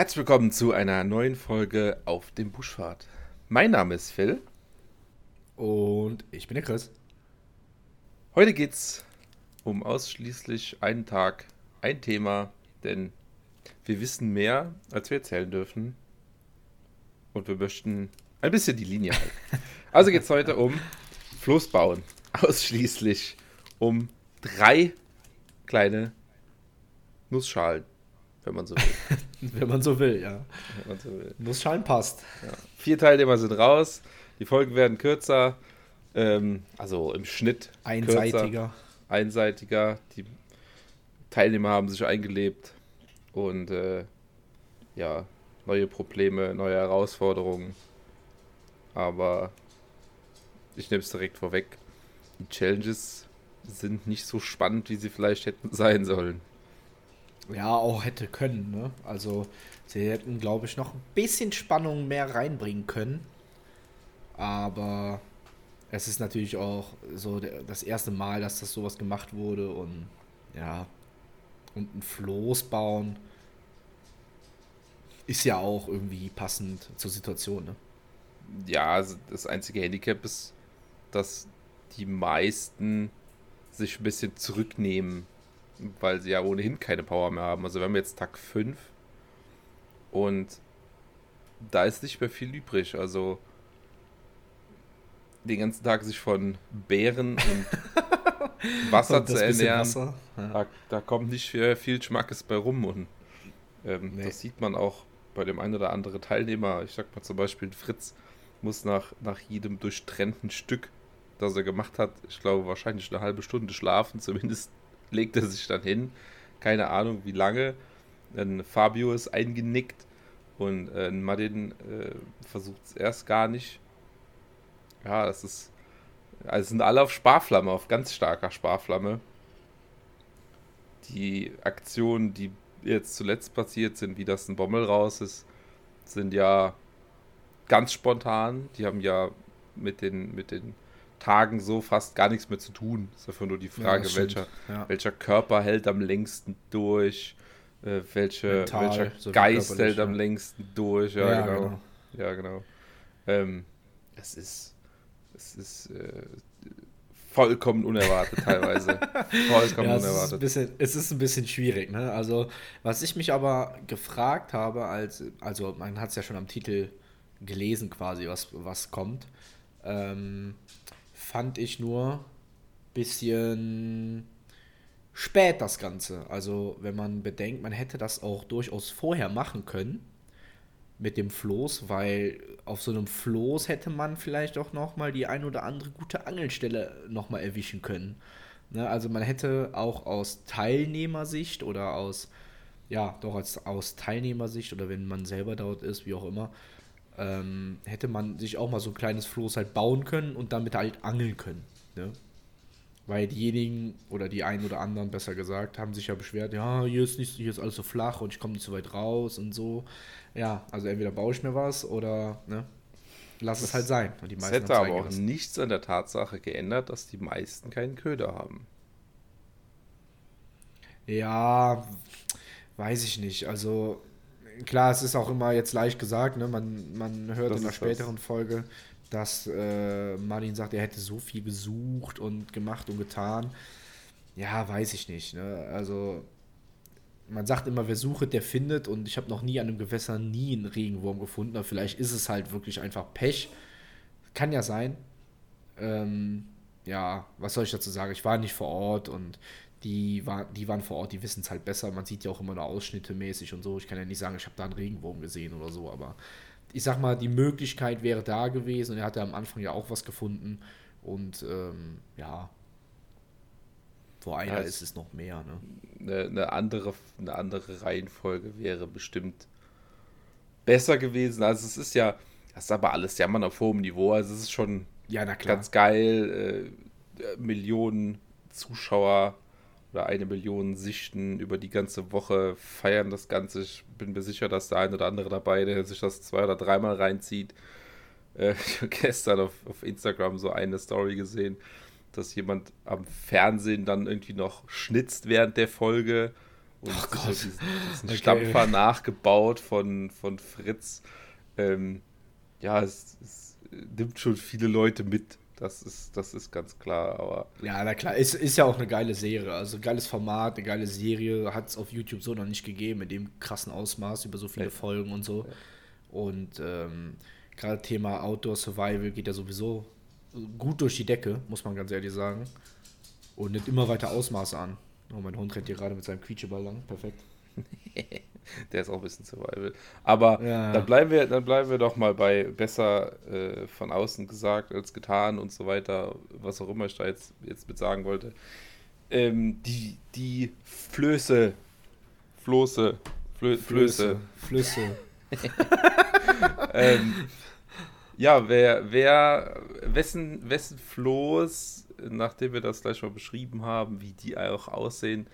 Herzlich willkommen zu einer neuen Folge auf dem Buschfahrt. Mein Name ist Phil. Und ich bin der Chris. Heute geht es um ausschließlich einen Tag, ein Thema, denn wir wissen mehr, als wir erzählen dürfen. Und wir möchten ein bisschen die Linie halten. Also geht es heute um Floß bauen. Ausschließlich um drei kleine Nussschalen, wenn man so will. wenn man so will, ja. Wenn man so will. Nussschalen passt. Ja. Vier Teilnehmer sind raus. Die Folgen werden kürzer. Ähm, also im Schnitt. Einseitiger. Kürzer, einseitiger. Die Teilnehmer haben sich eingelebt. Und äh, ja, neue Probleme, neue Herausforderungen. Aber ich nehme es direkt vorweg. Die Challenges sind nicht so spannend, wie sie vielleicht hätten sein sollen. Ja, auch hätte können, ne? Also, sie hätten, glaube ich, noch ein bisschen Spannung mehr reinbringen können. Aber es ist natürlich auch so das erste Mal, dass das sowas gemacht wurde und ja, und ein Floß bauen ist ja auch irgendwie passend zur Situation, ne? Ja, also das einzige Handicap ist, dass die meisten sich ein bisschen zurücknehmen, weil sie ja ohnehin keine Power mehr haben. Also wir haben jetzt Tag 5 und da ist nicht mehr viel übrig. Also den ganzen Tag sich von Beeren und Wasser und zu ernähren, Wasser, ja. da, da, kommt nicht viel Schmackes bei rum und ähm, nee. das sieht man auch bei dem einen oder anderen Teilnehmer. Ich sag mal zum Beispiel Fritz muss nach, nach jedem durchtrennten Stück, das er gemacht hat, ich glaube wahrscheinlich eine halbe Stunde schlafen, zumindest legt er sich dann hin. Keine Ahnung wie lange. Dann Fabio ist eingenickt und äh, Martin äh, versucht es erst gar nicht ja, das ist. Also sind alle auf Sparflamme, auf ganz starker Sparflamme. Die Aktionen, die jetzt zuletzt passiert sind, wie das ein Bommel raus ist, sind ja ganz spontan. Die haben ja mit den, mit den Tagen so fast gar nichts mehr zu tun. Ist einfach nur die Frage, ja, welcher, ja. welcher Körper hält am längsten durch, äh, welche, Mental, welcher so Geist hält am längsten durch. Ja, ja genau. genau. Ja, genau. Ähm, es ist es ist äh, vollkommen unerwartet teilweise. vollkommen ja, unerwartet. Es ist, bisschen, es ist, ein bisschen schwierig, ne? Also, was ich mich aber gefragt habe, als, also man hat es ja schon am Titel gelesen quasi, was, was kommt, ähm, fand ich nur bisschen spät das Ganze. Also, wenn man bedenkt, man hätte das auch durchaus vorher machen können mit dem Floß, weil auf so einem Floß hätte man vielleicht auch noch mal die ein oder andere gute Angelstelle noch mal erwischen können. Ne, also man hätte auch aus Teilnehmersicht oder aus ja doch als aus Teilnehmersicht oder wenn man selber dort ist, wie auch immer, ähm, hätte man sich auch mal so ein kleines Floß halt bauen können und damit halt angeln können. Ne? Weil diejenigen oder die einen oder anderen besser gesagt haben sich ja beschwert, ja hier ist nicht hier ist alles so flach und ich komme nicht so weit raus und so ja, also entweder baue ich mir was oder ne, lass es halt sein. Und die meisten es hätte aber auch nichts an der Tatsache geändert, dass die meisten keinen Köder haben. Ja, weiß ich nicht. Also klar, es ist auch immer jetzt leicht gesagt, ne? man, man hört das in einer späteren das. Folge, dass äh, Martin sagt, er hätte so viel gesucht und gemacht und getan. Ja, weiß ich nicht. Ne? Also man sagt immer, wer sucht, der findet. Und ich habe noch nie an einem Gewässer nie einen Regenwurm gefunden. Aber vielleicht ist es halt wirklich einfach Pech. Kann ja sein. Ähm, ja, was soll ich dazu sagen? Ich war nicht vor Ort und die, war, die waren vor Ort, die wissen es halt besser. Man sieht ja auch immer nur Ausschnitte mäßig und so. Ich kann ja nicht sagen, ich habe da einen Regenwurm gesehen oder so, aber ich sag mal, die Möglichkeit wäre da gewesen und er hatte am Anfang ja auch was gefunden. Und ähm, ja, vor einer ja, ist es noch mehr. Ne? Eine, eine, andere, eine andere Reihenfolge wäre bestimmt besser gewesen. Also es ist ja, das ist aber alles Jammern auf hohem Niveau. Also es ist schon ja, ganz geil. Äh, Millionen Zuschauer oder eine Million Sichten über die ganze Woche feiern das Ganze. Ich bin mir sicher, dass der ein oder andere dabei, der sich das zwei oder dreimal reinzieht. Äh, ich habe gestern auf, auf Instagram so eine Story gesehen dass jemand am Fernsehen dann irgendwie noch schnitzt während der Folge Und oh Gott. diesen, diesen okay. Stampfer nachgebaut von, von Fritz. Ähm, ja, es, es nimmt schon viele Leute mit. Das ist, das ist ganz klar, aber. Ja, na klar, ist, ist ja auch eine geile Serie. Also geiles Format, eine geile Serie. Hat es auf YouTube so noch nicht gegeben, in dem krassen Ausmaß über so viele ja. Folgen und so. Ja. Und ähm, gerade Thema Outdoor Survival geht ja sowieso gut durch die Decke, muss man ganz ehrlich sagen. Und nimmt immer weiter Ausmaße an. Oh, mein Hund rennt hier gerade mit seinem Quietscheball lang. Perfekt. Der ist auch ein bisschen Survival. Aber ja. dann, bleiben wir, dann bleiben wir doch mal bei besser äh, von außen gesagt als getan und so weiter, was auch immer ich da jetzt, jetzt mit sagen wollte. Ähm, die, die Flöße, Floße, Flö, Flöße. Flüsse. ähm, ja, wer, wer, wessen, wessen Floß, nachdem wir das gleich mal beschrieben haben, wie die auch aussehen,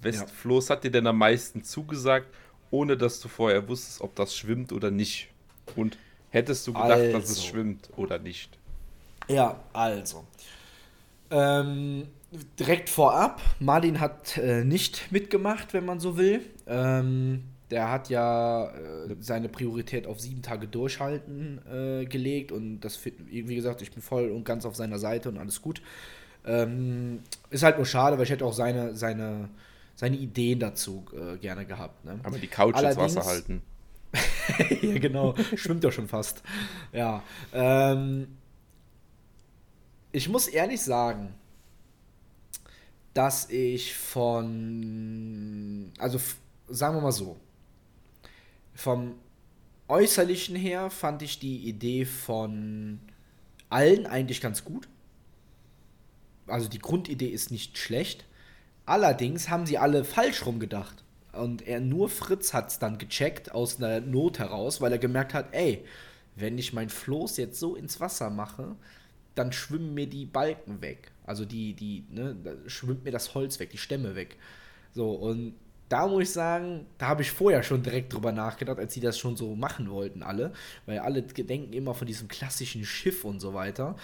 wessen ja. Floß hat dir denn am meisten zugesagt, ohne dass du vorher wusstest, ob das schwimmt oder nicht? Und hättest du gedacht, also. dass es also. schwimmt oder nicht? Ja, also. Ähm, direkt vorab, Martin hat äh, nicht mitgemacht, wenn man so will. Ähm, der hat ja äh, seine Priorität auf sieben Tage durchhalten äh, gelegt und das, wie gesagt, ich bin voll und ganz auf seiner Seite und alles gut. Ähm, ist halt nur schade, weil ich hätte auch seine, seine, seine Ideen dazu äh, gerne gehabt. Ne? Aber die Couch Allerdings, ins Wasser halten. ja, genau, schwimmt ja schon fast. Ja. Ähm, ich muss ehrlich sagen, dass ich von, also sagen wir mal so, vom Äußerlichen her fand ich die Idee von allen eigentlich ganz gut. Also die Grundidee ist nicht schlecht. Allerdings haben sie alle falsch rumgedacht. Und er nur Fritz hat es dann gecheckt aus einer Not heraus, weil er gemerkt hat, ey, wenn ich mein Floß jetzt so ins Wasser mache, dann schwimmen mir die Balken weg. Also die, die, ne, schwimmt mir das Holz weg, die Stämme weg. So, und da muss ich sagen, da habe ich vorher schon direkt drüber nachgedacht, als sie das schon so machen wollten, alle. Weil alle denken immer von diesem klassischen Schiff und so weiter.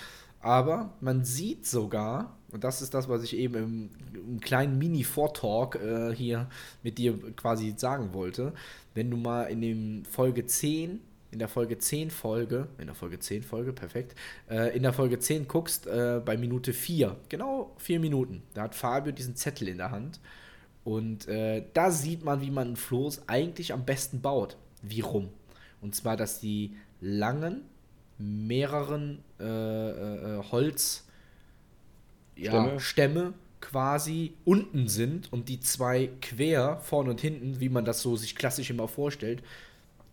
Aber man sieht sogar, und das ist das, was ich eben im, im kleinen Mini-Vortalk äh, hier mit dir quasi sagen wollte, wenn du mal in dem Folge 10 in der Folge 10 Folge, in der Folge 10 Folge, perfekt, äh, in der Folge 10 guckst, äh, bei Minute 4, genau 4 Minuten, da hat Fabio diesen Zettel in der Hand und äh, da sieht man, wie man ein Floß eigentlich am besten baut. Wie rum? Und zwar, dass die langen, mehreren äh, äh, Holz ja, Stämme. Stämme quasi unten sind und die zwei quer vorne und hinten, wie man das so sich klassisch immer vorstellt,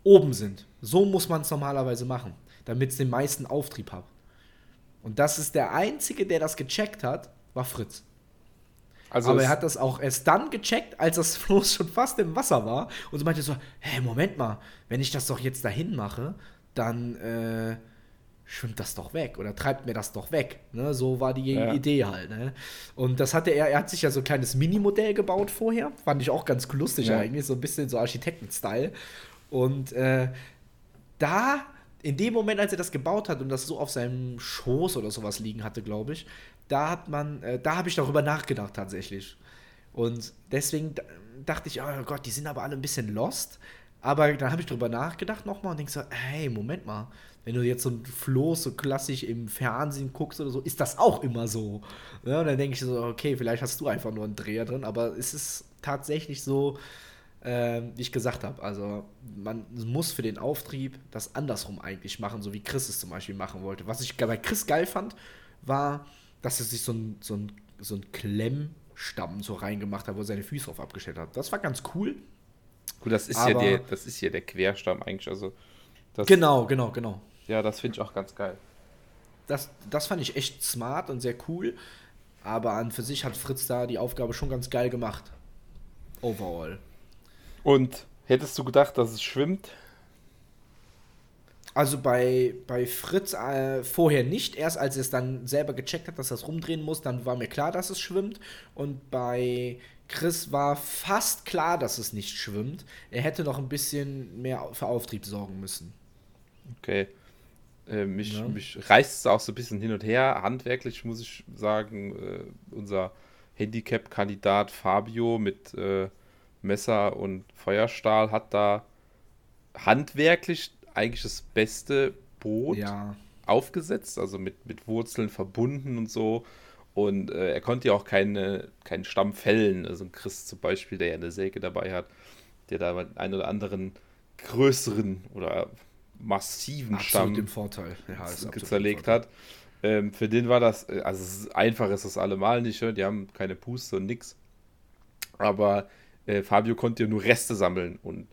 oben sind. So muss man es normalerweise machen, damit es den meisten Auftrieb hat. Und das ist der einzige, der das gecheckt hat, war Fritz. Also aber er hat das auch erst dann gecheckt, als das Floß schon fast im Wasser war. Und so meinte so, hey, Moment mal, wenn ich das doch jetzt dahin mache, dann äh, schwimmt das doch weg oder treibt mir das doch weg. Ne? So war die ja. Idee halt. Ne? Und das hatte er, er hat sich ja so ein kleines Minimodell gebaut vorher. Fand ich auch ganz lustig ja. eigentlich, so ein bisschen so Architekten-Style. Und äh, da in dem Moment, als er das gebaut hat und das so auf seinem Schoß oder sowas liegen hatte, glaube ich, da hat man, äh, da habe ich darüber nachgedacht tatsächlich. Und deswegen dachte ich, oh Gott, die sind aber alle ein bisschen lost. Aber dann habe ich darüber nachgedacht nochmal und denke so, hey, Moment mal, wenn du jetzt so ein Floß so klassisch im Fernsehen guckst oder so, ist das auch immer so. Ja, und dann denke ich so, okay, vielleicht hast du einfach nur einen Dreher drin, aber es ist tatsächlich so, äh, wie ich gesagt habe. Also man muss für den Auftrieb das andersrum eigentlich machen, so wie Chris es zum Beispiel machen wollte. Was ich bei Chris geil fand, war, dass er sich so ein, so ein, so ein Klemmstamm so reingemacht hat, wo er seine Füße drauf abgestellt hat. Das war ganz cool. Gut, das ist ja der, das ist ja der Querstamm eigentlich. Also das, genau, genau, genau. Ja, das finde ich auch ganz geil. Das, das fand ich echt smart und sehr cool. Aber an für sich hat Fritz da die Aufgabe schon ganz geil gemacht. Overall. Und hättest du gedacht, dass es schwimmt? Also bei, bei Fritz äh, vorher nicht. Erst als er es dann selber gecheckt hat, dass er es rumdrehen muss, dann war mir klar, dass es schwimmt. Und bei Chris war fast klar, dass es nicht schwimmt. Er hätte noch ein bisschen mehr für Auftrieb sorgen müssen. Okay. Äh, mich, ja. mich reißt es auch so ein bisschen hin und her. Handwerklich muss ich sagen, äh, unser Handicap-Kandidat Fabio mit äh, Messer und Feuerstahl hat da handwerklich eigentlich das beste Boot ja. aufgesetzt, also mit, mit Wurzeln verbunden und so. Und äh, er konnte ja auch keine, keinen Stamm fällen. Also ein Chris zum Beispiel, der ja eine Säge dabei hat, der da einen oder anderen größeren oder massiven absolut Stamm im Vorteil. Ja, zerlegt hat. Ähm, für den war das, äh, also einfach ist das allemal nicht, ne? die haben keine Puste und nix. Aber äh, Fabio konnte ja nur Reste sammeln und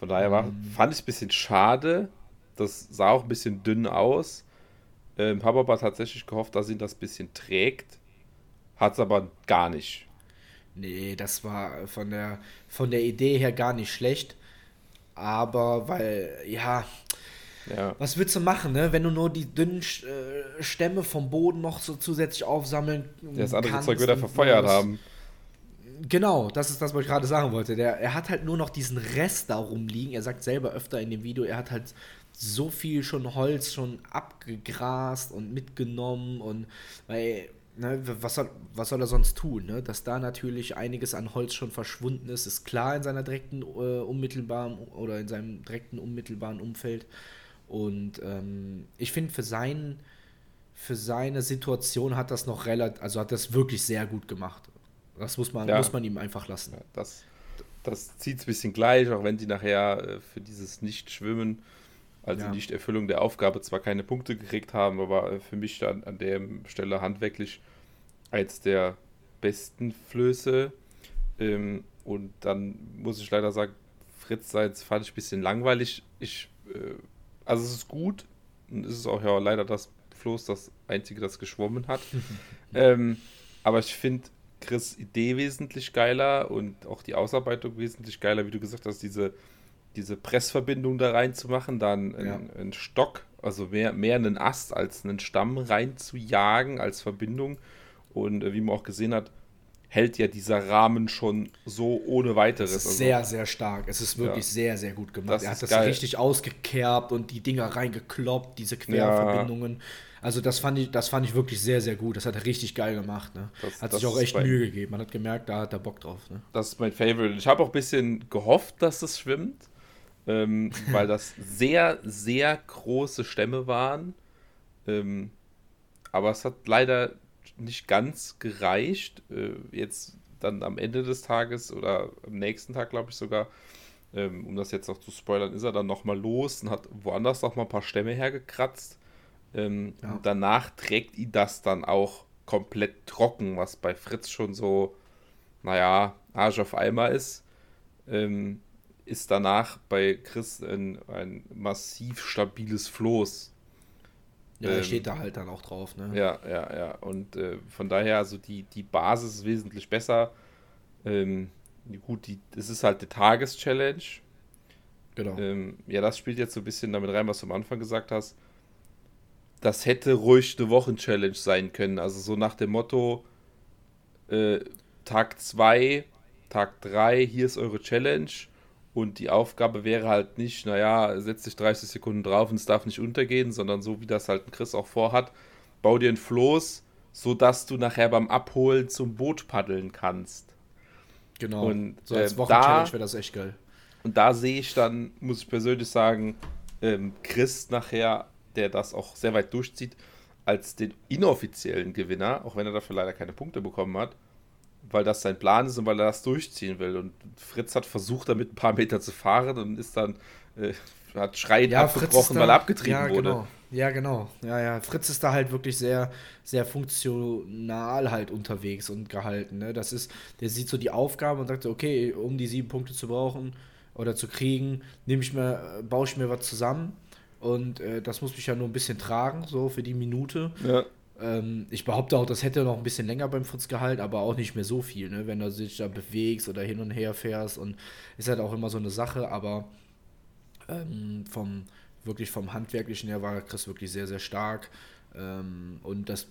von daher war, mhm. fand ich es ein bisschen schade. Das sah auch ein bisschen dünn aus. Ähm, Papa hat tatsächlich gehofft, dass ihn das ein bisschen trägt. Hat es aber gar nicht. Nee, das war von der, von der Idee her gar nicht schlecht. Aber weil, ja, ja. was willst du machen, ne? wenn du nur die dünnen äh, Stämme vom Boden noch so zusätzlich aufsammeln Das andere Zeug wieder verfeuert haben. Genau, das ist das, was ich gerade sagen wollte. Der, er hat halt nur noch diesen Rest da rumliegen. Er sagt selber öfter in dem Video, er hat halt so viel schon Holz schon abgegrast und mitgenommen und weil ne, was, soll, was soll er sonst tun? Ne? Dass da natürlich einiges an Holz schon verschwunden ist, ist klar in seiner direkten äh, unmittelbaren oder in seinem direkten unmittelbaren Umfeld. Und ähm, ich finde, für, sein, für seine Situation hat das noch relativ, also hat das wirklich sehr gut gemacht. Das muss man, ja. muss man ihm einfach lassen. Ja, das das zieht es ein bisschen gleich, auch wenn die nachher äh, für dieses Nicht-Schwimmen also ja. Nicht-Erfüllung der Aufgabe zwar keine Punkte gekriegt haben, aber äh, für mich dann an der Stelle handwerklich eins der besten Flöße. Ähm, und dann muss ich leider sagen, Fritz Seins fand ich ein bisschen langweilig. Ich, äh, also es ist gut und es ist auch ja leider das Floß das einzige, das geschwommen hat. ähm, aber ich finde Chris Idee wesentlich geiler und auch die Ausarbeitung wesentlich geiler, wie du gesagt hast, diese diese Pressverbindung da reinzumachen, dann einen, ja. einen Stock, also mehr, mehr einen Ast als einen Stamm reinzujagen als Verbindung. Und äh, wie man auch gesehen hat, hält ja dieser Rahmen schon so ohne weiteres. Es ist sehr, also, sehr stark. Es ist wirklich ja. sehr, sehr gut gemacht. Das er hat das geil. richtig ausgekerbt und die Dinger reingekloppt, diese Querverbindungen. Ja. Also das fand ich, das fand ich wirklich sehr, sehr gut. Das hat er richtig geil gemacht. Ne? Das, hat sich auch echt Mühe gegeben. Man hat gemerkt, da hat er Bock drauf. Ne? Das ist mein Favorite. Ich habe auch ein bisschen gehofft, dass es schwimmt ähm, weil das sehr, sehr große Stämme waren. Ähm, aber es hat leider nicht ganz gereicht. Äh, jetzt dann am Ende des Tages oder am nächsten Tag, glaube ich sogar, ähm, um das jetzt noch zu spoilern, ist er dann nochmal los und hat woanders noch mal ein paar Stämme hergekratzt. Ähm, ja. Und danach trägt ihn das dann auch komplett trocken, was bei Fritz schon so, naja, Arsch auf Eimer ist. Ähm, ist danach bei Chris ein, ein massiv stabiles Floß. Ja, ähm, steht da halt dann auch drauf, ne? Ja, ja, ja. Und äh, von daher, also die, die Basis ist wesentlich besser. Ähm, gut, die, es ist halt die Tageschallenge. Genau. Ähm, ja, das spielt jetzt so ein bisschen damit rein, was du am Anfang gesagt hast. Das hätte ruhig eine Wochenchallenge sein können. Also so nach dem Motto, äh, Tag 2, Tag 3, hier ist eure Challenge und die Aufgabe wäre halt nicht, naja, setz dich 30 Sekunden drauf und es darf nicht untergehen, sondern so wie das halt ein Chris auch vorhat, bau dir ein Floß, sodass du nachher beim Abholen zum Boot paddeln kannst. Genau. Und so als äh, Wochenchallenge wäre das echt geil. Und da sehe ich dann, muss ich persönlich sagen, ähm, Chris nachher, der das auch sehr weit durchzieht, als den inoffiziellen Gewinner, auch wenn er dafür leider keine Punkte bekommen hat weil das sein Plan ist und weil er das durchziehen will. Und Fritz hat versucht, damit ein paar Meter zu fahren und ist dann, äh, hat schreiend ja, abgebrochen, da, weil er abgetrieben ja, wurde. Genau. Ja, genau. Ja, ja. Fritz ist da halt wirklich sehr, sehr funktional halt unterwegs und gehalten. Ne? Das ist, der sieht so die Aufgabe und sagt, okay, um die sieben Punkte zu brauchen oder zu kriegen, nehme ich mir, baue ich mir was zusammen. Und äh, das muss mich ja nur ein bisschen tragen, so für die Minute. Ja. Ähm, ich behaupte auch, das hätte noch ein bisschen länger beim Fritz gehalten, aber auch nicht mehr so viel, ne? wenn du dich da bewegst oder hin und her fährst. Und ist halt auch immer so eine Sache, aber ähm, vom wirklich vom Handwerklichen her war Chris wirklich sehr, sehr stark. Ähm, und das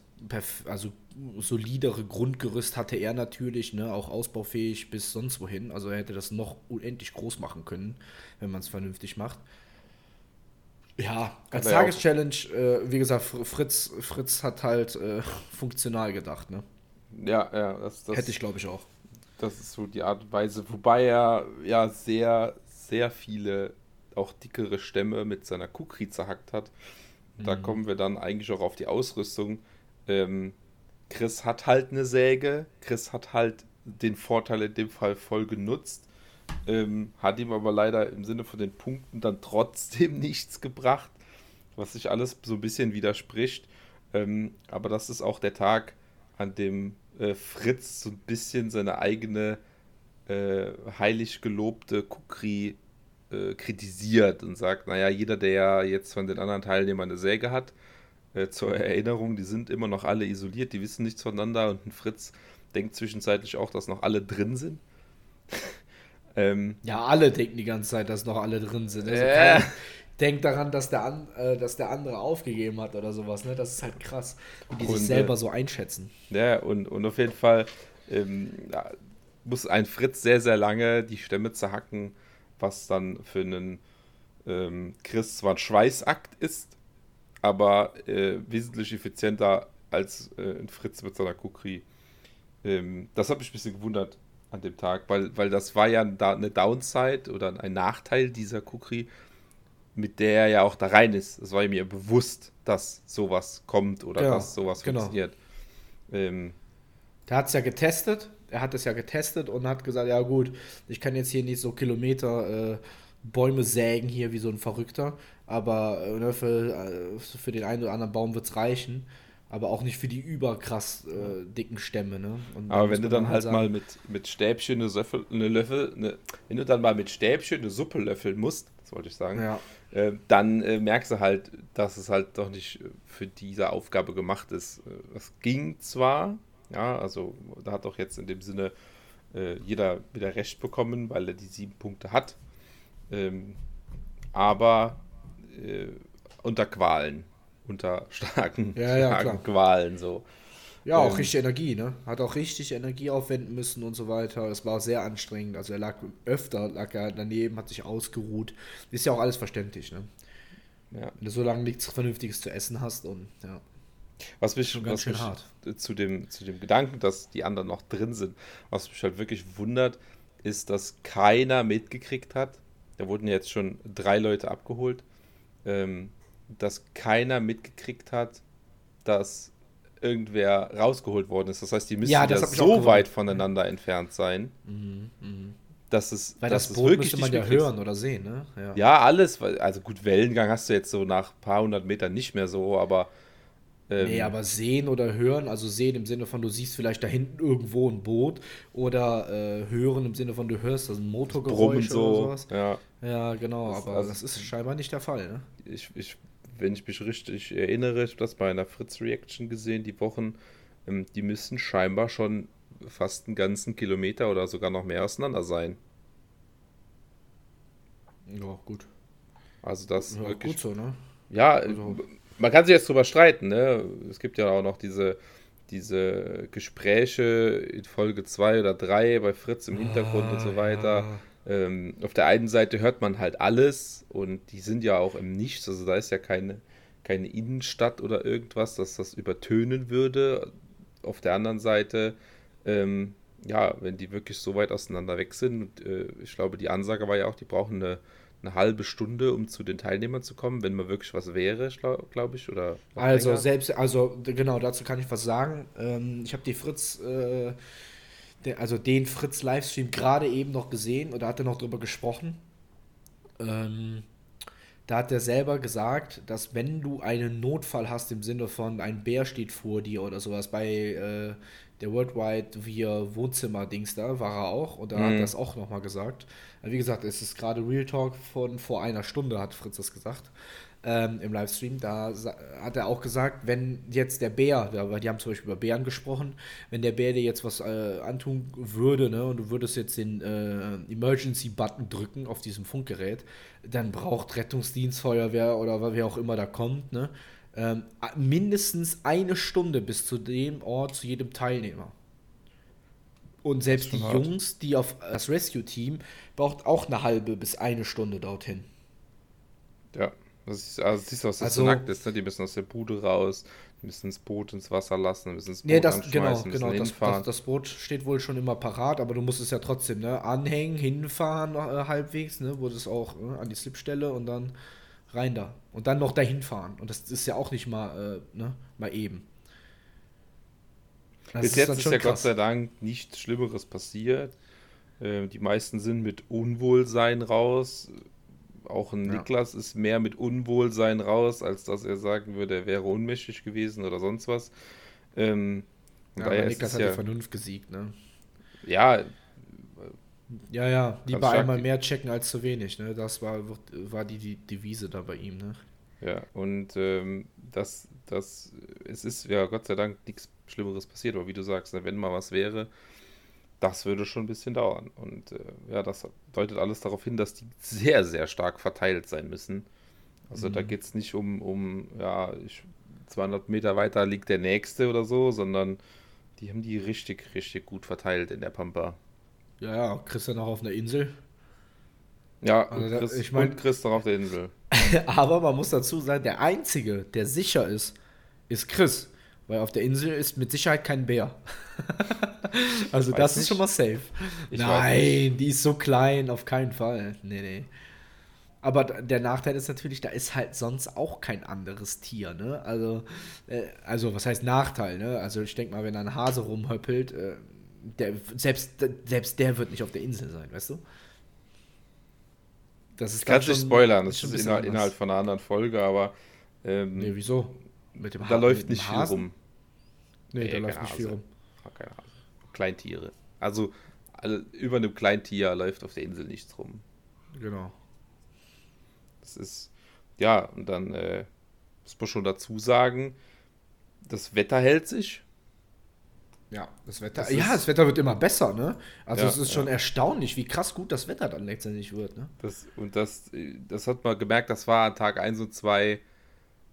also solidere Grundgerüst hatte er natürlich, ne, auch ausbaufähig bis sonst wohin. Also er hätte das noch unendlich groß machen können, wenn man es vernünftig macht. Ja, als Tageschallenge, äh, wie gesagt, Fritz, Fritz hat halt äh, funktional gedacht, ne? Ja, ja. Das, das Hätte ich, glaube ich, auch. das ist so die Art und Weise, wobei er ja sehr, sehr viele auch dickere Stämme mit seiner Kukri zerhackt hat. Da mhm. kommen wir dann eigentlich auch auf die Ausrüstung. Ähm, Chris hat halt eine Säge. Chris hat halt den Vorteil in dem Fall voll genutzt. Ähm, hat ihm aber leider im Sinne von den Punkten dann trotzdem nichts gebracht, was sich alles so ein bisschen widerspricht. Ähm, aber das ist auch der Tag, an dem äh, Fritz so ein bisschen seine eigene äh, heilig gelobte Kukri äh, kritisiert und sagt, naja, jeder, der ja jetzt von den anderen Teilnehmern eine Säge hat, äh, zur Erinnerung, die sind immer noch alle isoliert, die wissen nichts voneinander und Fritz denkt zwischenzeitlich auch, dass noch alle drin sind. Ähm, ja, alle denken die ganze Zeit, dass noch alle drin sind. Also äh. denkt daran, dass der, an, äh, dass der andere aufgegeben hat oder sowas. Ne? Das ist halt krass. Und die und, sich selber so einschätzen. Ja, und, und auf jeden Fall ähm, ja, muss ein Fritz sehr, sehr lange die Stämme zerhacken, was dann für einen ähm, Chris zwar ein Schweißakt ist, aber äh, wesentlich effizienter als äh, ein Fritz mit seiner Kukri. Ähm, das hat mich ein bisschen gewundert an dem Tag, weil, weil das war ja eine Downside oder ein Nachteil dieser Kukri, mit der er ja auch da rein ist. Es war mir bewusst, dass sowas kommt oder ja, dass sowas genau. funktioniert. Ähm, der hat es ja getestet, er hat es ja getestet und hat gesagt, ja gut, ich kann jetzt hier nicht so Kilometer äh, Bäume sägen hier wie so ein Verrückter, aber äh, ne, für, äh, für den einen oder anderen Baum wird es reichen aber auch nicht für die überkrass äh, dicken Stämme. Ne? Aber wenn du dann halt, halt sagen, mal mit, mit Stäbchen eine, Söffel, eine Löffel, eine, wenn du dann mal mit Stäbchen eine Suppe löffeln musst, das wollte ich sagen, ja. äh, dann äh, merkst du halt, dass es halt doch nicht für diese Aufgabe gemacht ist. Es ging zwar, ja, also da hat doch jetzt in dem Sinne äh, jeder wieder recht bekommen, weil er die sieben Punkte hat, ähm, aber äh, unter Qualen unter starken, ja, ja, starken Qualen so. Ja, auch ähm, richtig Energie, ne? Hat auch richtig Energie aufwenden müssen und so weiter. Es war sehr anstrengend. Also er lag öfter, lag er daneben, hat sich ausgeruht. Ist ja auch alles verständlich, ne? Ja. Wenn du so lange nichts Vernünftiges zu essen hast und ja. Was mich, schon ganz schön mich hart. Zu dem, zu dem Gedanken, dass die anderen noch drin sind, was mich halt wirklich wundert, ist, dass keiner mitgekriegt hat. Da wurden jetzt schon drei Leute abgeholt. Ähm, dass keiner mitgekriegt hat, dass irgendwer rausgeholt worden ist. Das heißt, die müssen ja, so weit voneinander entfernt sein, mhm, mh. dass es, Weil dass das Boot wirklich müsste man ja hören oder sehen, ne? Ja. ja. alles. Also gut, Wellengang hast du jetzt so nach ein paar hundert Metern nicht mehr so, aber ähm, nee, aber sehen oder hören, also sehen im Sinne von, du siehst vielleicht da hinten irgendwo ein Boot oder äh, hören im Sinne von, du hörst das ein Motorgeräusch so, oder sowas. Ja, ja genau, das, aber also, das ist scheinbar nicht der Fall. Ne? Ich, ich wenn ich mich richtig erinnere, ich habe das bei einer Fritz-Reaction gesehen, die Wochen, ähm, die müssen scheinbar schon fast einen ganzen Kilometer oder sogar noch mehr auseinander sein. Ja, gut. Also das ja, wirklich. Gut so, ne? Ja, also. man kann sich jetzt drüber streiten, ne? Es gibt ja auch noch diese, diese Gespräche in Folge 2 oder 3 bei Fritz im Hintergrund ah, und so weiter. Ja ähm, auf der einen Seite hört man halt alles und die sind ja auch im Nichts, also da ist ja keine, keine Innenstadt oder irgendwas, dass das übertönen würde. Auf der anderen Seite, ähm, ja, wenn die wirklich so weit auseinander weg sind, und, äh, ich glaube, die Ansage war ja auch, die brauchen eine, eine halbe Stunde, um zu den Teilnehmern zu kommen, wenn mal wirklich was wäre, glaube ich, oder Also länger. selbst, also genau, dazu kann ich was sagen. Ähm, ich habe die Fritz äh, der, also den Fritz-Livestream gerade eben noch gesehen oder hat er noch drüber gesprochen. Ähm, da hat er selber gesagt, dass wenn du einen Notfall hast im Sinne von ein Bär steht vor dir oder sowas, bei äh, der Worldwide via Wohnzimmer-Dings da war er auch und da mhm. hat er das auch nochmal gesagt. Wie gesagt, es ist gerade Real Talk von vor einer Stunde, hat Fritz das gesagt ähm, im Livestream, da hat er auch gesagt, wenn jetzt der Bär, weil die haben zum Beispiel über Bären gesprochen, wenn der Bär dir jetzt was äh, antun würde, ne, und du würdest jetzt den äh, Emergency-Button drücken auf diesem Funkgerät, dann braucht Rettungsdienst, Feuerwehr oder wer auch immer da kommt, ne, ähm, mindestens eine Stunde bis zu dem Ort, zu jedem Teilnehmer. Und selbst die hart. Jungs, die auf das Rescue-Team, braucht auch eine halbe bis eine Stunde dorthin. Ja, Das ist, also siehst du, was das also, so nackt ist, ne? Die müssen aus der Bude raus, die müssen das Boot ins Wasser lassen, müssen das Boot nee, das, genau, genau, das, das, das, Boot steht wohl schon immer parat, aber du musst es ja trotzdem, ne? Anhängen, hinfahren äh, halbwegs, ne? Wo das auch äh, an die Slipstelle und dann rein da. Und dann noch dahin fahren. Und das ist ja auch nicht mal, äh, ne? Mal eben. Das Bis ist jetzt ist ja krass. Gott sei Dank nichts Schlimmeres passiert. Äh, die meisten sind mit Unwohlsein raus. Auch ein ja. Niklas ist mehr mit Unwohlsein raus, als dass er sagen würde, er wäre unmächtig gewesen oder sonst was. Ähm, ja, aber Niklas hat ja, die Vernunft gesiegt, ne? Ja. Ja, ja, lieber einmal mehr checken als zu wenig, ne? Das war, war die, die Devise da bei ihm, ne? Ja, und ähm, das, das, es ist ja Gott sei Dank nichts Schlimmeres passiert, aber wie du sagst, ne, wenn mal was wäre, das würde schon ein bisschen dauern. Und äh, ja, das deutet alles darauf hin, dass die sehr, sehr stark verteilt sein müssen. Also mhm. da geht es nicht um, um ja, ich, 200 Meter weiter liegt der nächste oder so, sondern die haben die richtig, richtig gut verteilt in der Pampa. Ja, ja, Chris dann auch auf einer Insel. Ja, also Chris, ich mein, und Chris noch auf der Insel. aber man muss dazu sagen, der Einzige, der sicher ist, ist Chris. Weil auf der Insel ist mit Sicherheit kein Bär. also das nicht. ist schon mal safe. Ich Nein, die ist so klein, auf keinen Fall. Nee, nee. Aber der Nachteil ist natürlich, da ist halt sonst auch kein anderes Tier, ne? Also, äh, also was heißt Nachteil, ne? Also ich denke mal, wenn da ein Hase rumhöppelt, äh, der, selbst, selbst der wird nicht auf der Insel sein, weißt du? Das ist Kannst du spoilern, das ist, Inhalt, Inhalt von einer anderen Folge, aber. Ähm, nee, wieso? Mit dem da läuft nicht viel rum. Nee, nee da läuft nicht viel rum. Keine Hase. Kleintiere. Also, also über einem Kleintier läuft auf der Insel nichts rum. Genau. Das ist, ja, und dann äh, muss man schon dazu sagen, das Wetter hält sich. Ja, das Wetter. Das ja, das Wetter wird immer besser, ne? Also ja, es ist schon ja. erstaunlich, wie krass gut das Wetter dann letztendlich wird, ne? Das, und das, das hat man gemerkt, das war an Tag 1 und 2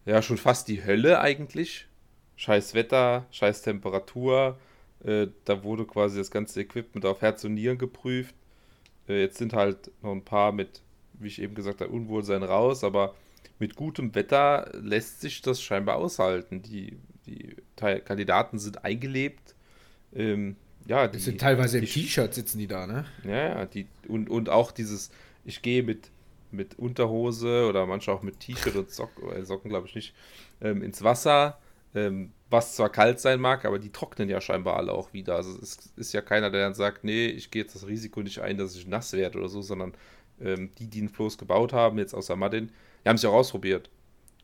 ja schon fast die Hölle eigentlich scheiß Wetter, scheiß Temperatur. Äh, da wurde quasi das ganze Equipment auf Herz und Nieren geprüft. Äh, jetzt sind halt noch ein paar mit, wie ich eben gesagt habe, Unwohlsein raus, aber mit gutem Wetter lässt sich das scheinbar aushalten. Die, die Kandidaten sind eingelebt. Ähm, ja, die, sind teilweise im T-Shirt sitzen die da, ne? Ja, ja, die, und, und auch dieses, ich gehe mit, mit Unterhose oder manchmal auch mit T-Shirt und Sock, äh, Socken, glaube ich nicht, ähm, ins Wasser ähm, was zwar kalt sein mag, aber die trocknen ja scheinbar alle auch wieder. Also es ist ja keiner, der dann sagt, nee, ich gehe jetzt das Risiko nicht ein, dass ich nass werde oder so, sondern ähm, die, die den Floß gebaut haben, jetzt außer Martin, die haben es ja auch ausprobiert.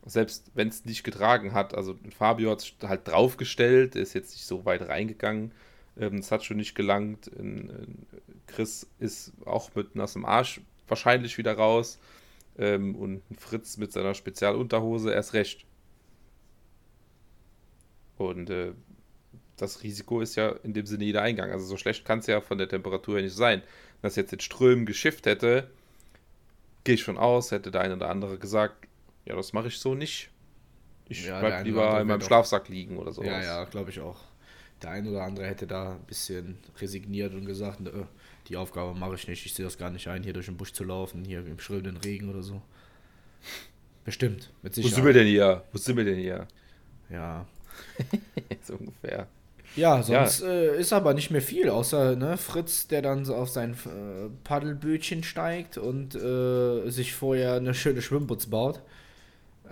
Selbst wenn es nicht getragen hat, also Fabio hat es halt draufgestellt, ist jetzt nicht so weit reingegangen. Ähm, es hat schon nicht gelangt. In, in Chris ist auch mit nassem Arsch wahrscheinlich wieder raus. Ähm, und Fritz mit seiner Spezialunterhose erst recht. Und äh, das Risiko ist ja in dem Sinne jeder Eingang. Also so schlecht kann es ja von der Temperatur her nicht sein. Wenn das jetzt in Strömen geschifft hätte, gehe ich schon aus, hätte der eine oder andere gesagt, ja, das mache ich so nicht. Ich ja, bleib lieber in meinem Schlafsack liegen oder so. Ja, ja, glaube ich auch. Der eine oder andere hätte da ein bisschen resigniert und gesagt, ne, die Aufgabe mache ich nicht, ich sehe das gar nicht ein, hier durch den Busch zu laufen, hier im schrillenden Regen oder so. Bestimmt, mit Sicherheit. Wo sind wir denn hier? Wo sind wir denn hier? Ja, so ungefähr. Ja, sonst ja. Äh, ist aber nicht mehr viel, außer ne, Fritz, der dann so auf sein äh, Paddelbötchen steigt und äh, sich vorher eine schöne Schwimmbutz baut.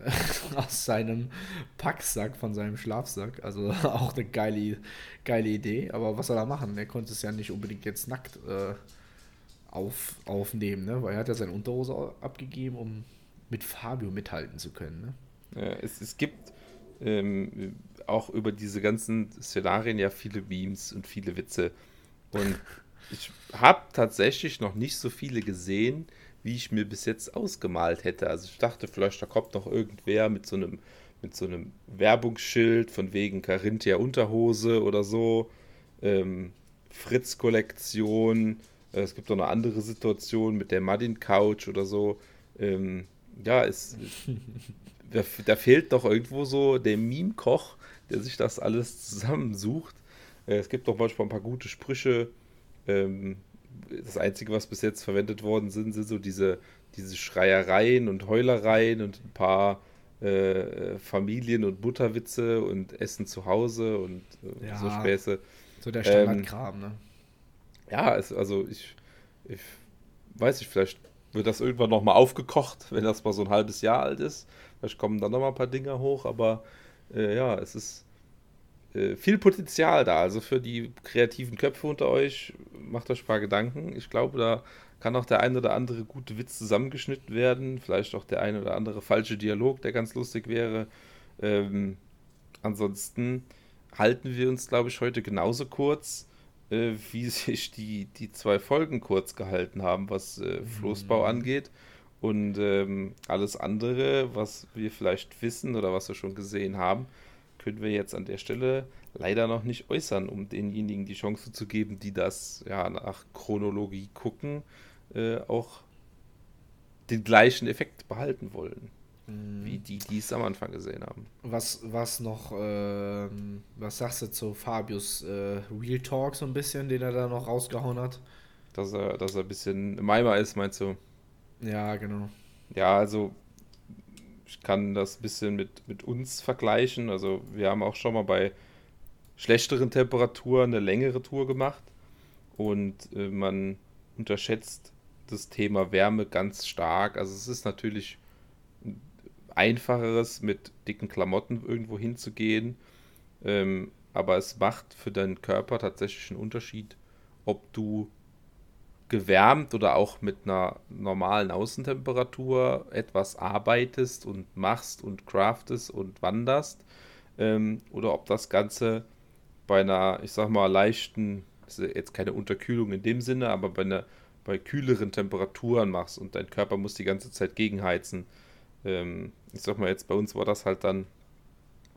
aus seinem Packsack von seinem Schlafsack. Also auch eine geile, geile Idee. Aber was soll er machen? Er konnte es ja nicht unbedingt jetzt nackt äh, auf, aufnehmen, ne? weil er hat ja seine Unterhose abgegeben, um mit Fabio mithalten zu können. Ne? Ja, es, es gibt ähm, auch über diese ganzen Szenarien ja viele Memes und viele Witze. Und ich habe tatsächlich noch nicht so viele gesehen, wie ich mir bis jetzt ausgemalt hätte. Also ich dachte, vielleicht da kommt noch irgendwer mit so einem mit so einem Werbungsschild von wegen Carinthia Unterhose oder so, ähm, Fritz Kollektion. Äh, es gibt auch eine andere Situation mit der Madin Couch oder so. Ähm, ja, es, da, da, fehlt doch irgendwo so der Meme-Koch, der sich das alles zusammensucht. Äh, es gibt doch manchmal ein paar gute Sprüche. Ähm, das Einzige, was bis jetzt verwendet worden sind, sind so diese diese Schreiereien und Heulereien und ein paar äh, Familien- und Butterwitze und Essen zu Hause und äh, ja, so Späße. So der Standardkram, ähm, ne? Ja, es, also ich, ich weiß nicht, vielleicht wird das irgendwann nochmal aufgekocht, wenn das mal so ein halbes Jahr alt ist. Vielleicht kommen dann nochmal ein paar Dinger hoch, aber äh, ja, es ist viel Potenzial da. Also für die kreativen Köpfe unter euch, macht euch ein paar Gedanken. Ich glaube, da kann auch der ein oder andere gute Witz zusammengeschnitten werden. Vielleicht auch der ein oder andere falsche Dialog, der ganz lustig wäre. Ähm, ansonsten halten wir uns, glaube ich, heute genauso kurz, äh, wie sich die, die zwei Folgen kurz gehalten haben, was äh, Floßbau mhm. angeht. Und ähm, alles andere, was wir vielleicht wissen oder was wir schon gesehen haben, können wir jetzt an der Stelle leider noch nicht äußern, um denjenigen die Chance zu geben, die das ja nach Chronologie gucken, äh, auch den gleichen Effekt behalten wollen, mhm. wie die, die es am Anfang gesehen haben. Was, was noch, äh, was sagst du zu Fabius äh, Real Talk so ein bisschen, den er da noch rausgehauen hat? Dass er, dass er ein bisschen im Eimer ist, meinst du? Ja, genau. Ja, also ich kann das ein bisschen mit, mit uns vergleichen. Also wir haben auch schon mal bei schlechteren Temperaturen eine längere Tour gemacht und äh, man unterschätzt das Thema Wärme ganz stark. Also es ist natürlich einfacheres, mit dicken Klamotten irgendwo hinzugehen, ähm, aber es macht für deinen Körper tatsächlich einen Unterschied, ob du gewärmt oder auch mit einer normalen Außentemperatur etwas arbeitest und machst und craftest und wanderst ähm, oder ob das Ganze bei einer, ich sag mal, leichten, jetzt keine Unterkühlung in dem Sinne, aber bei einer bei kühleren Temperaturen machst und dein Körper muss die ganze Zeit gegenheizen. Ähm, ich sag mal jetzt, bei uns war das halt dann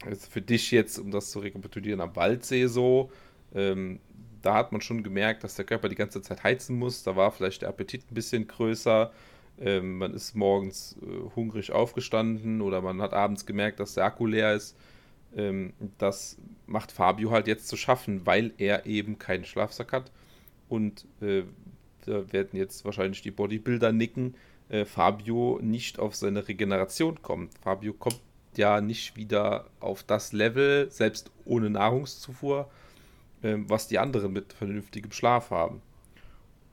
also für dich jetzt, um das zu rekapitulieren, am Waldsee so. Ähm, da hat man schon gemerkt, dass der Körper die ganze Zeit heizen muss. Da war vielleicht der Appetit ein bisschen größer. Ähm, man ist morgens äh, hungrig aufgestanden oder man hat abends gemerkt, dass der Akku leer ist. Ähm, das macht Fabio halt jetzt zu schaffen, weil er eben keinen Schlafsack hat und äh, da werden jetzt wahrscheinlich die Bodybuilder nicken, äh, Fabio nicht auf seine Regeneration kommt. Fabio kommt ja nicht wieder auf das Level, selbst ohne Nahrungszufuhr, was die anderen mit vernünftigem Schlaf haben.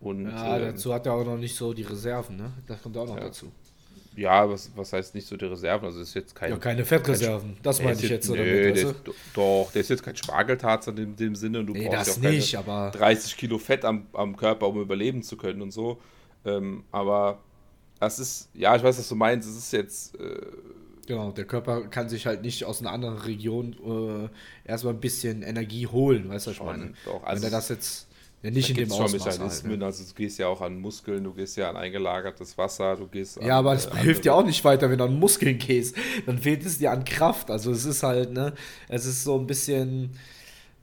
Und, ja, ähm, dazu hat er auch noch nicht so die Reserven, ne? Das kommt auch noch ja. dazu. Ja, was, was heißt nicht so die Reserven? Also ist jetzt kein. Ja, keine Fettreserven. Kein, das meine ich jetzt, so nö, damit, der ist, Doch, der ist jetzt kein Spargeltarzan in dem Sinne. Du nee, brauchst das ja auch nicht, aber 30 Kilo Fett am, am Körper, um überleben zu können und so. Ähm, aber das ist, ja, ich weiß, was du meinst. Es ist jetzt. Äh, Genau, der Körper kann sich halt nicht aus einer anderen Region äh, erstmal ein bisschen Energie holen, weißt du, was ich meine? Doch, also Wenn er das jetzt ja, nicht in dem Ausmaß halt, ne? also du gehst ja auch an Muskeln, du gehst ja an eingelagertes Wasser, du gehst Ja, aber das äh, hilft dir auch nicht weiter, wenn du an Muskeln gehst. Dann fehlt es dir an Kraft. Also es ist halt, ne, es ist so ein bisschen,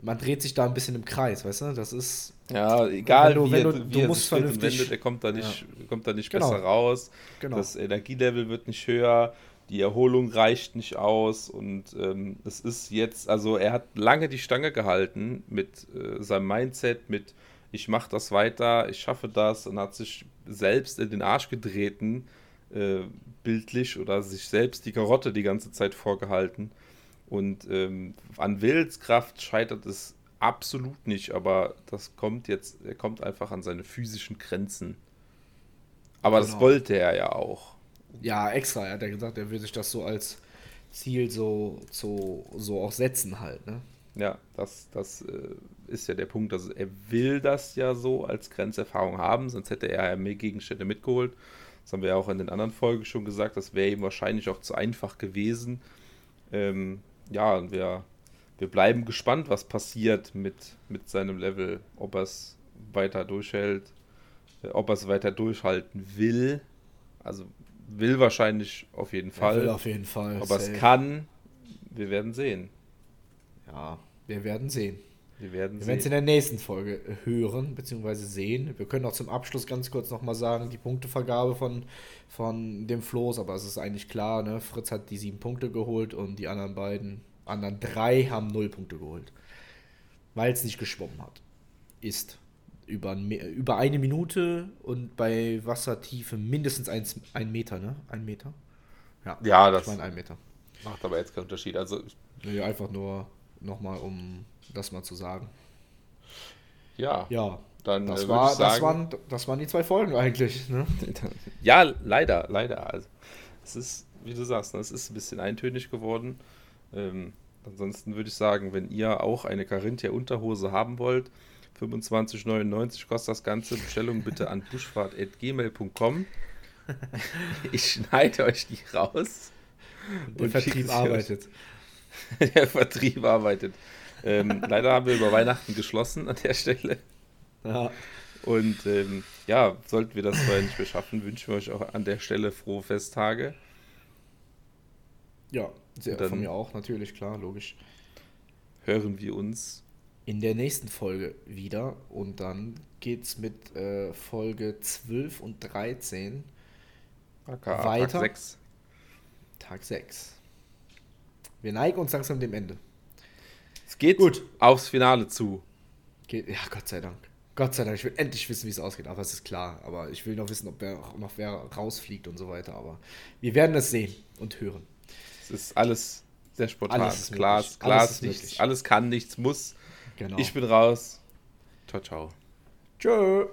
man dreht sich da ein bisschen im Kreis, weißt du? Das ist. Ja, egal wenn du, wie, wenn du, wie du musst vernünftig. Wendet, der kommt da nicht, ja. kommt da nicht genau. besser raus. Genau. Das Energielevel wird nicht höher die Erholung reicht nicht aus und ähm, es ist jetzt, also er hat lange die Stange gehalten mit äh, seinem Mindset, mit ich mache das weiter, ich schaffe das und hat sich selbst in den Arsch getreten, äh, bildlich oder sich selbst die Karotte die ganze Zeit vorgehalten und ähm, an Willenskraft scheitert es absolut nicht, aber das kommt jetzt, er kommt einfach an seine physischen Grenzen. Aber genau. das wollte er ja auch. Ja, extra. Er hat ja gesagt, er will sich das so als Ziel so, so, so auch setzen halt, ne? Ja, das, das äh, ist ja der Punkt. Also er will das ja so als Grenzerfahrung haben, sonst hätte er ja mehr Gegenstände mitgeholt. Das haben wir ja auch in den anderen Folgen schon gesagt. Das wäre ihm wahrscheinlich auch zu einfach gewesen. Ähm, ja, und wir, wir bleiben gespannt, was passiert mit, mit seinem Level. Ob er es weiter durchhält, äh, ob er es weiter durchhalten will. Also will wahrscheinlich auf jeden Fall. Er will auf jeden Fall. Aber es kann, wir werden sehen. Ja, wir werden sehen. Wir werden es in der nächsten Folge hören bzw. sehen. Wir können auch zum Abschluss ganz kurz nochmal sagen, die Punktevergabe von, von dem Floß, aber es ist eigentlich klar, ne? Fritz hat die sieben Punkte geholt und die anderen beiden, anderen drei haben null Punkte geholt. Weil es nicht geschwommen hat. Ist. Über, über eine Minute und bei Wassertiefe mindestens ein, ein Meter, ne? Ein Meter. Ja, ja das ich mein, ein Meter. macht aber jetzt keinen Unterschied. Also, nee, einfach nur nochmal, um das mal zu sagen. Ja. Ja. Dann das, äh, war, sagen, das, waren, das waren die zwei Folgen eigentlich. Ne? ja, leider, leider. Also, es ist, wie du sagst, ne, es ist ein bisschen eintönig geworden. Ähm, ansonsten würde ich sagen, wenn ihr auch eine Carinthia Unterhose haben wollt, 25,99 kostet das Ganze. Bestellung bitte an buschfahrt.gmail.com. Ich schneide euch die raus. Der Vertrieb arbeitet. Der Vertrieb arbeitet. Ähm, leider haben wir über Weihnachten geschlossen an der Stelle. Ja. Und ähm, ja, sollten wir das vorher nicht mehr schaffen, wünschen wir euch auch an der Stelle frohe Festtage. Ja, sehr, von mir auch, natürlich, klar, logisch. Hören wir uns in der nächsten Folge wieder und dann geht's mit äh, Folge 12 und 13 AKA weiter. Tag 6. Tag 6. Wir neigen uns langsam dem Ende. Es geht gut aufs Finale zu. Geht, ja, Gott sei Dank. Gott sei Dank, ich will endlich wissen, wie es ausgeht, aber es ist klar. Aber ich will noch wissen, ob wer, noch wer rausfliegt und so weiter. Aber wir werden es sehen und hören. Es ist alles sehr spontan. Alles klar, möglich. klar alles, ist nichts, alles kann, nichts muss. Genau. Ich bin raus. Ciao, ciao. Tschö.